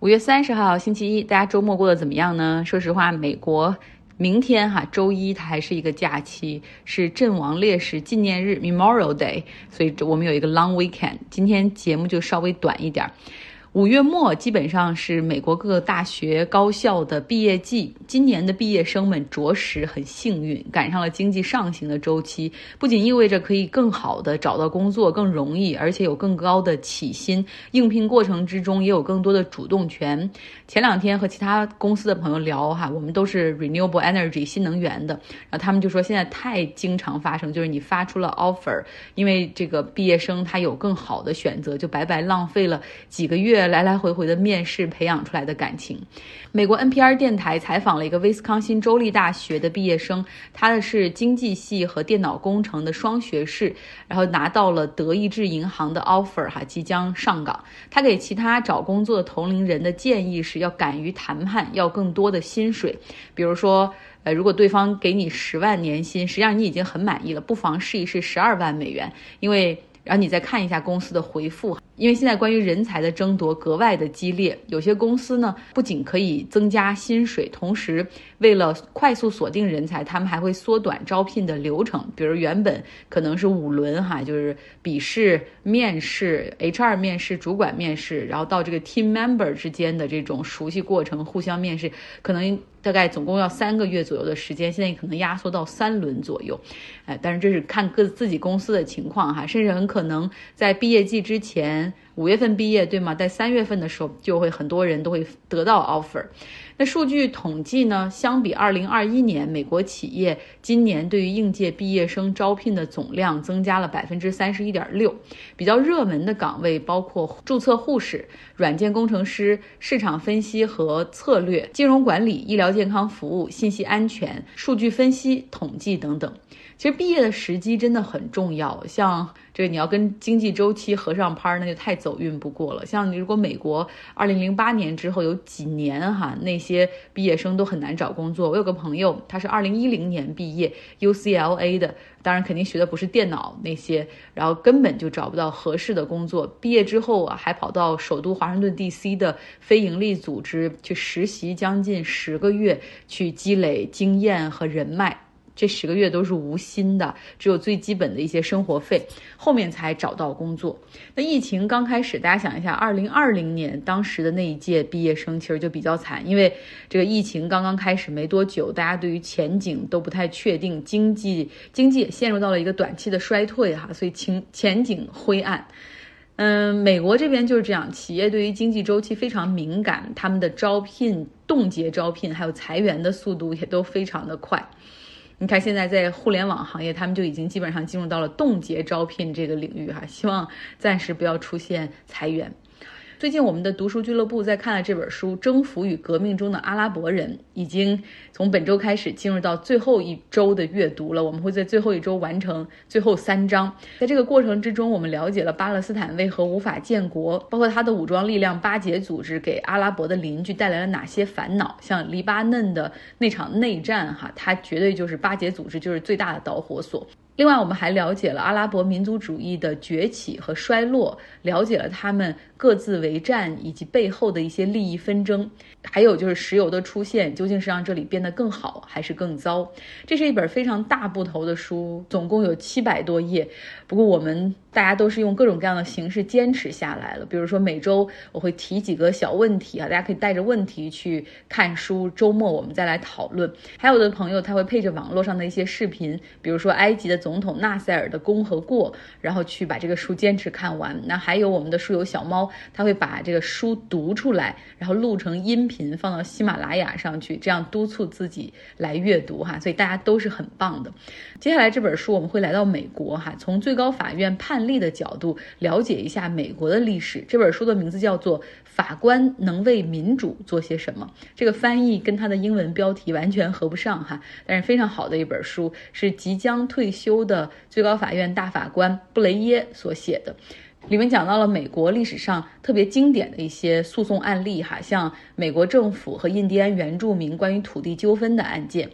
五月三十号，星期一，大家周末过得怎么样呢？说实话，美国明天哈周一它还是一个假期，是阵亡烈士纪念日 （Memorial Day），所以我们有一个 long weekend。今天节目就稍微短一点儿。五月末基本上是美国各个大学高校的毕业季，今年的毕业生们着实很幸运，赶上了经济上行的周期，不仅意味着可以更好的找到工作更容易，而且有更高的起薪，应聘过程之中也有更多的主动权。前两天和其他公司的朋友聊哈，我们都是 renewable energy 新能源的，然后他们就说现在太经常发生，就是你发出了 offer，因为这个毕业生他有更好的选择，就白白浪费了几个月。来来回回的面试培养出来的感情。美国 NPR 电台采访了一个威斯康星州立大学的毕业生，他的是经济系和电脑工程的双学士，然后拿到了德意志银行的 offer，哈，即将上岗。他给其他找工作的同龄人的建议是要敢于谈判，要更多的薪水。比如说，呃，如果对方给你十万年薪，实际上你已经很满意了，不妨试一试十二万美元，因为。然后你再看一下公司的回复，因为现在关于人才的争夺格外的激烈，有些公司呢不仅可以增加薪水，同时为了快速锁定人才，他们还会缩短招聘的流程。比如原本可能是五轮哈，就是笔试、面试、HR 面试、主管面试，然后到这个 team member 之间的这种熟悉过程、互相面试，可能。大概总共要三个月左右的时间，现在可能压缩到三轮左右，哎，但是这是看各自己公司的情况哈，甚至很可能在毕业季之前。五月份毕业，对吗？在三月份的时候，就会很多人都会得到 offer。那数据统计呢？相比二零二一年，美国企业今年对于应届毕业生招聘的总量增加了百分之三十一点六。比较热门的岗位包括注册护士、软件工程师、市场分析和策略、金融管理、医疗健康服务、信息安全、数据分析、统计等等。其实毕业的时机真的很重要，像这你要跟经济周期合上拍，那就太走运不过了。像你如果美国二零零八年之后有几年哈，那些毕业生都很难找工作。我有个朋友，他是二零一零年毕业 UCLA 的，当然肯定学的不是电脑那些，然后根本就找不到合适的工作。毕业之后啊，还跑到首都华盛顿 DC 的非营利组织去实习将近十个月，去积累经验和人脉。这十个月都是无薪的，只有最基本的一些生活费，后面才找到工作。那疫情刚开始，大家想一下，二零二零年当时的那一届毕业生其实就比较惨，因为这个疫情刚刚开始没多久，大家对于前景都不太确定，经济经济也陷入到了一个短期的衰退哈，所以前前景灰暗。嗯，美国这边就是这样，企业对于经济周期非常敏感，他们的招聘冻结招聘还有裁员的速度也都非常的快。你看，现在在互联网行业，他们就已经基本上进入到了冻结招聘这个领域哈，希望暂时不要出现裁员。最近我们的读书俱乐部在看了这本书《征服与革命中的阿拉伯人》，已经从本周开始进入到最后一周的阅读了。我们会在最后一周完成最后三章。在这个过程之中，我们了解了巴勒斯坦为何无法建国，包括他的武装力量巴解组织给阿拉伯的邻居带来了哪些烦恼。像黎巴嫩的那场内战，哈，它绝对就是巴解组织就是最大的导火索。另外，我们还了解了阿拉伯民族主义的崛起和衰落，了解了他们各自为战以及背后的一些利益纷争，还有就是石油的出现究竟是让这里变得更好还是更糟？这是一本非常大部头的书，总共有七百多页。不过我们。大家都是用各种各样的形式坚持下来了。比如说每周我会提几个小问题啊，大家可以带着问题去看书。周末我们再来讨论。还有的朋友他会配着网络上的一些视频，比如说埃及的总统纳赛尔的功和过，然后去把这个书坚持看完。那还有我们的书友小猫，他会把这个书读出来，然后录成音频放到喜马拉雅上去，这样督促自己来阅读哈。所以大家都是很棒的。接下来这本书我们会来到美国哈，从最高法院判。力的角度了解一下美国的历史。这本书的名字叫做《法官能为民主做些什么》。这个翻译跟它的英文标题完全合不上哈，但是非常好的一本书，是即将退休的最高法院大法官布雷耶所写的。里面讲到了美国历史上特别经典的一些诉讼案例哈，像美国政府和印第安原住民关于土地纠纷的案件，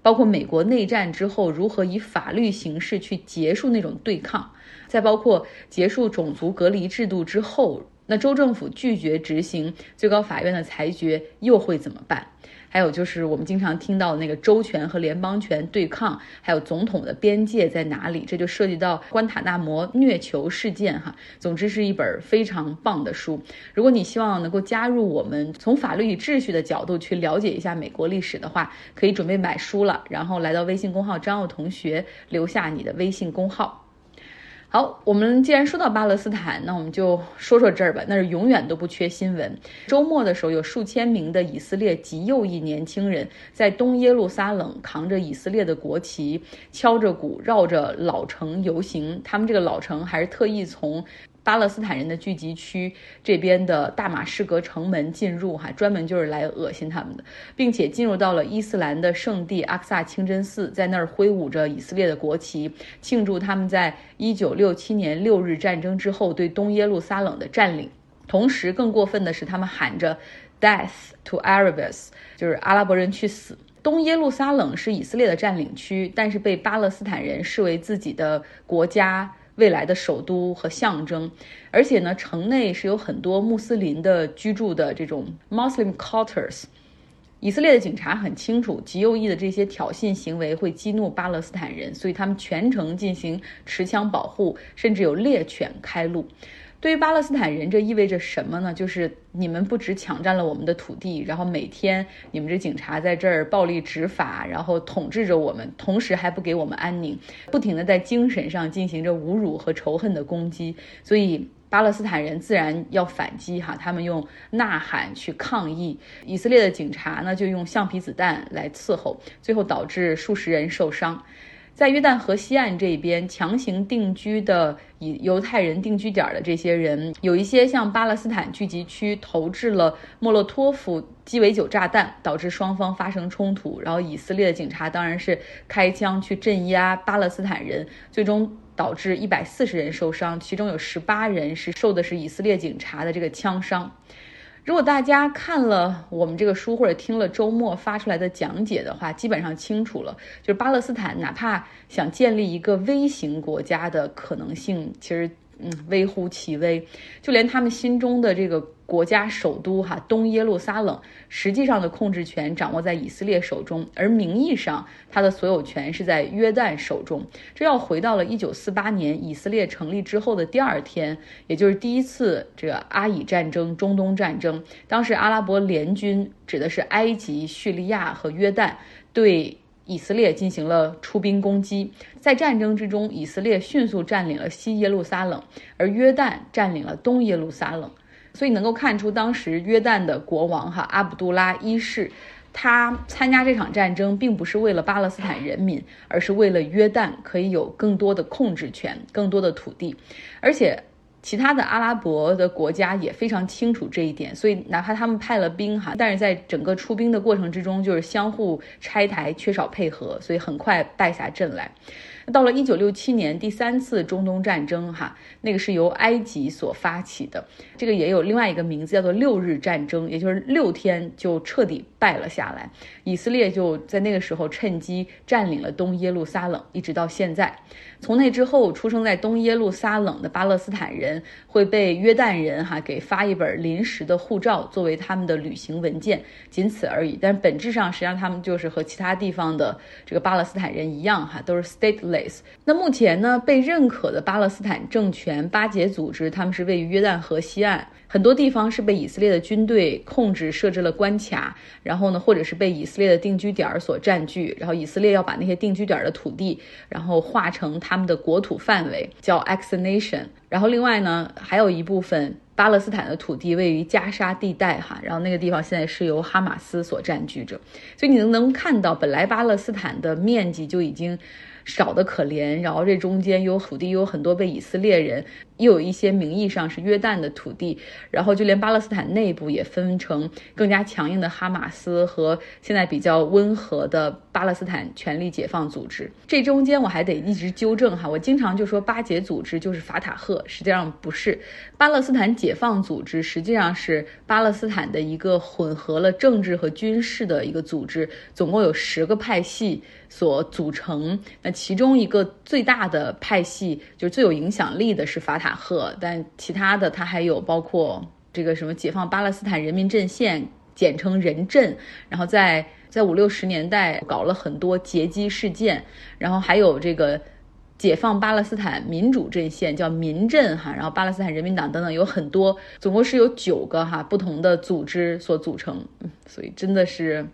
包括美国内战之后如何以法律形式去结束那种对抗。再包括结束种族隔离制度之后，那州政府拒绝执行最高法院的裁决，又会怎么办？还有就是我们经常听到那个州权和联邦权对抗，还有总统的边界在哪里？这就涉及到关塔那摩虐囚事件哈。总之是一本非常棒的书。如果你希望能够加入我们，从法律与秩序的角度去了解一下美国历史的话，可以准备买书了。然后来到微信公号张奥同学，留下你的微信公号。好，我们既然说到巴勒斯坦，那我们就说说这儿吧。那是永远都不缺新闻。周末的时候，有数千名的以色列极右翼年轻人在东耶路撒冷扛着以色列的国旗，敲着鼓，绕着老城游行。他们这个老城还是特意从。巴勒斯坦人的聚集区这边的大马士革城门进入，哈，专门就是来恶心他们的，并且进入到了伊斯兰的圣地阿克萨清真寺，在那儿挥舞着以色列的国旗，庆祝他们在一九六七年六日战争之后对东耶路撒冷的占领。同时，更过分的是，他们喊着 “Death to Arabs”，就是阿拉伯人去死。东耶路撒冷是以色列的占领区，但是被巴勒斯坦人视为自己的国家。未来的首都和象征，而且呢，城内是有很多穆斯林的居住的这种 Muslim quarters。以色列的警察很清楚，极右翼的这些挑衅行为会激怒巴勒斯坦人，所以他们全程进行持枪保护，甚至有猎犬开路。对于巴勒斯坦人，这意味着什么呢？就是你们不止抢占了我们的土地，然后每天你们这警察在这儿暴力执法，然后统治着我们，同时还不给我们安宁，不停的在精神上进行着侮辱和仇恨的攻击。所以巴勒斯坦人自然要反击哈，他们用呐喊去抗议，以色列的警察呢就用橡皮子弹来伺候，最后导致数十人受伤。在约旦河西岸这边强行定居的以犹太人定居点的这些人，有一些向巴勒斯坦聚集区投掷了莫洛托夫鸡尾酒炸弹，导致双方发生冲突。然后以色列的警察当然是开枪去镇压巴勒斯坦人，最终导致一百四十人受伤，其中有十八人是受的是以色列警察的这个枪伤。如果大家看了我们这个书，或者听了周末发出来的讲解的话，基本上清楚了，就是巴勒斯坦哪怕想建立一个微型国家的可能性，其实。嗯，微乎其微，就连他们心中的这个国家首都哈东耶路撒冷，实际上的控制权掌握在以色列手中，而名义上它的所有权是在约旦手中。这要回到了一九四八年以色列成立之后的第二天，也就是第一次这个阿以战争、中东战争。当时阿拉伯联军指的是埃及、叙利亚和约旦，对。以色列进行了出兵攻击，在战争之中，以色列迅速占领了西耶路撒冷，而约旦占领了东耶路撒冷。所以能够看出，当时约旦的国王哈阿卜杜拉一世，他参加这场战争，并不是为了巴勒斯坦人民，而是为了约旦可以有更多的控制权、更多的土地，而且。其他的阿拉伯的国家也非常清楚这一点，所以哪怕他们派了兵哈，但是在整个出兵的过程之中，就是相互拆台，缺少配合，所以很快败下阵来。到了一九六七年第三次中东战争，哈，那个是由埃及所发起的，这个也有另外一个名字，叫做六日战争，也就是六天就彻底败了下来。以色列就在那个时候趁机占领了东耶路撒冷，一直到现在。从那之后，出生在东耶路撒冷的巴勒斯坦人会被约旦人哈给发一本临时的护照作为他们的旅行文件，仅此而已。但本质上，实际上他们就是和其他地方的这个巴勒斯坦人一样哈，都是 stateless。那目前呢，被认可的巴勒斯坦政权巴解组织，他们是位于约旦河西岸，很多地方是被以色列的军队控制，设置了关卡，然后呢，或者是被以色列的定居点所占据，然后以色列要把那些定居点的土地，然后划成他们的国土范围，叫 ex nation。然后另外呢，还有一部分巴勒斯坦的土地位于加沙地带，哈，然后那个地方现在是由哈马斯所占据着，所以你能能看到，本来巴勒斯坦的面积就已经。少的可怜，然后这中间有土地，有很多被以色列人。又有一些名义上是约旦的土地，然后就连巴勒斯坦内部也分成更加强硬的哈马斯和现在比较温和的巴勒斯坦权力解放组织。这中间我还得一直纠正哈，我经常就说巴解组织就是法塔赫，实际上不是。巴勒斯坦解放组织实际上是巴勒斯坦的一个混合了政治和军事的一个组织，总共有十个派系所组成。那其中一个最大的派系，就是最有影响力的是法塔。塔赫，但其他的它还有包括这个什么解放巴勒斯坦人民阵线，简称人阵，然后在在五六十年代搞了很多劫机事件，然后还有这个。解放巴勒斯坦民主阵线叫民阵哈，然后巴勒斯坦人民党等等有很多，总共是有九个哈不同的组织所组成，所以真的是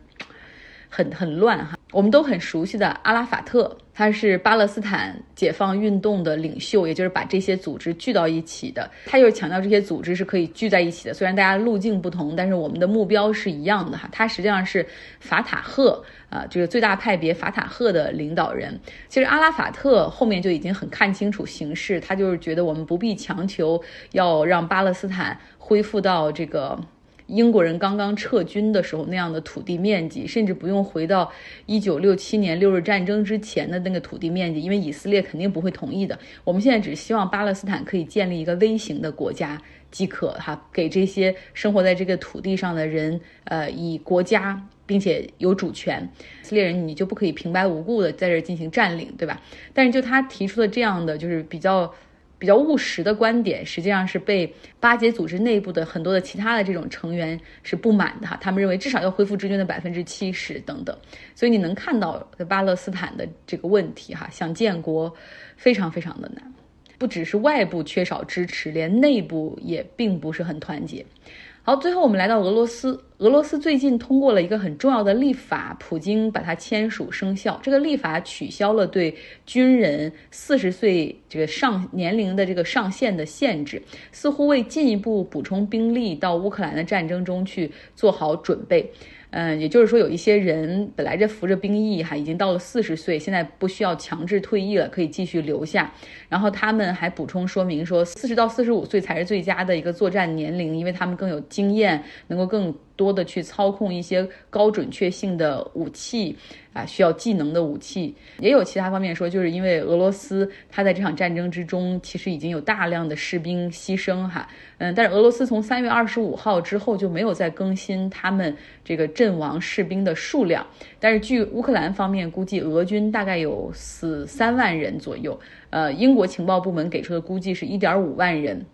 很很乱哈。我们都很熟悉的阿拉法特，他是巴勒斯坦解放运动的领袖，也就是把这些组织聚到一起的。他就是强调这些组织是可以聚在一起的，虽然大家路径不同，但是我们的目标是一样的哈。他实际上是法塔赫啊，就是最大派别法塔赫的领导人。其实阿拉法特后面就已经很看清楚形势，他就是觉得我们不必强求要让巴勒斯坦恢复到这个。英国人刚刚撤军的时候那样的土地面积，甚至不用回到一九六七年六日战争之前的那个土地面积，因为以色列肯定不会同意的。我们现在只希望巴勒斯坦可以建立一个微型的国家即可，哈，给这些生活在这个土地上的人，呃，以国家并且有主权。以色列人你就不可以平白无故的在这进行占领，对吧？但是就他提出的这样的就是比较。比较务实的观点，实际上是被巴结组织内部的很多的其他的这种成员是不满的哈。他们认为至少要恢复志军的百分之七十等等。所以你能看到巴勒斯坦的这个问题哈，想建国非常非常的难，不只是外部缺少支持，连内部也并不是很团结。好，最后我们来到俄罗斯。俄罗斯最近通过了一个很重要的立法，普京把它签署生效。这个立法取消了对军人四十岁这个上年龄的这个上限的限制，似乎为进一步补充兵力到乌克兰的战争中去做好准备。嗯，也就是说，有一些人本来这服着兵役哈，已经到了四十岁，现在不需要强制退役了，可以继续留下。然后他们还补充说明说，四十到四十五岁才是最佳的一个作战年龄，因为他们更有经验，能够更。多的去操控一些高准确性的武器啊，需要技能的武器，也有其他方面说，就是因为俄罗斯它在这场战争之中，其实已经有大量的士兵牺牲哈，嗯，但是俄罗斯从三月二十五号之后就没有再更新他们这个阵亡士兵的数量，但是据乌克兰方面估计，俄军大概有死三万人左右，呃，英国情报部门给出的估计是一点五万人。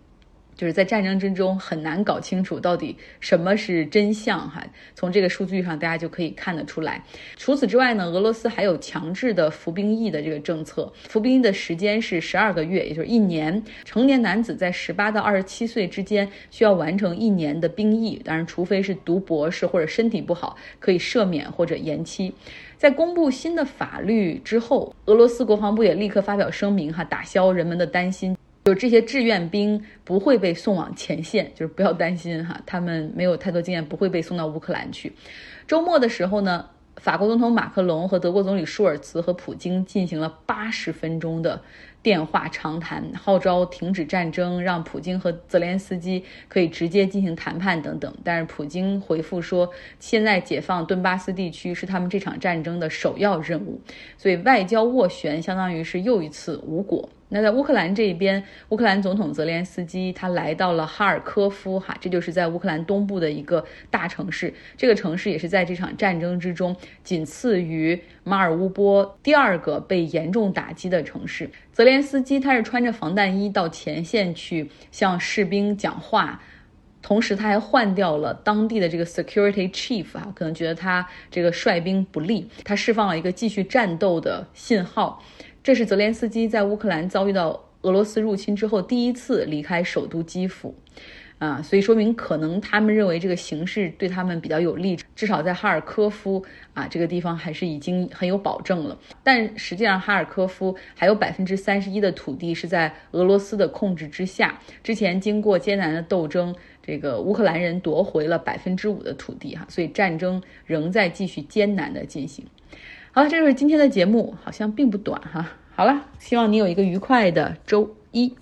就是在战争之中很难搞清楚到底什么是真相哈，从这个数据上大家就可以看得出来。除此之外呢，俄罗斯还有强制的服兵役的这个政策，服兵役的时间是十二个月，也就是一年。成年男子在十八到二十七岁之间需要完成一年的兵役，当然除非是读博士或者身体不好，可以赦免或者延期。在公布新的法律之后，俄罗斯国防部也立刻发表声明哈，打消人们的担心。就这些志愿兵不会被送往前线，就是不要担心哈，他们没有太多经验，不会被送到乌克兰去。周末的时候呢，法国总统马克龙和德国总理舒尔茨和普京进行了八十分钟的电话长谈，号召停止战争，让普京和泽连斯基可以直接进行谈判等等。但是普京回复说，现在解放顿巴斯地区是他们这场战争的首要任务，所以外交斡旋相当于是又一次无果。那在乌克兰这一边，乌克兰总统泽连斯基他来到了哈尔科夫，哈，这就是在乌克兰东部的一个大城市。这个城市也是在这场战争之中仅次于马尔乌波第二个被严重打击的城市。泽连斯基他是穿着防弹衣到前线去向士兵讲话，同时他还换掉了当地的这个 security chief 啊，可能觉得他这个率兵不利，他释放了一个继续战斗的信号。这是泽连斯基在乌克兰遭遇到俄罗斯入侵之后第一次离开首都基辅，啊，所以说明可能他们认为这个形势对他们比较有利，至少在哈尔科夫啊这个地方还是已经很有保证了。但实际上哈尔科夫还有百分之三十一的土地是在俄罗斯的控制之下。之前经过艰难的斗争，这个乌克兰人夺回了百分之五的土地哈，所以战争仍在继续艰难的进行。好了，这就是今天的节目，好像并不短哈。好了，希望你有一个愉快的周一。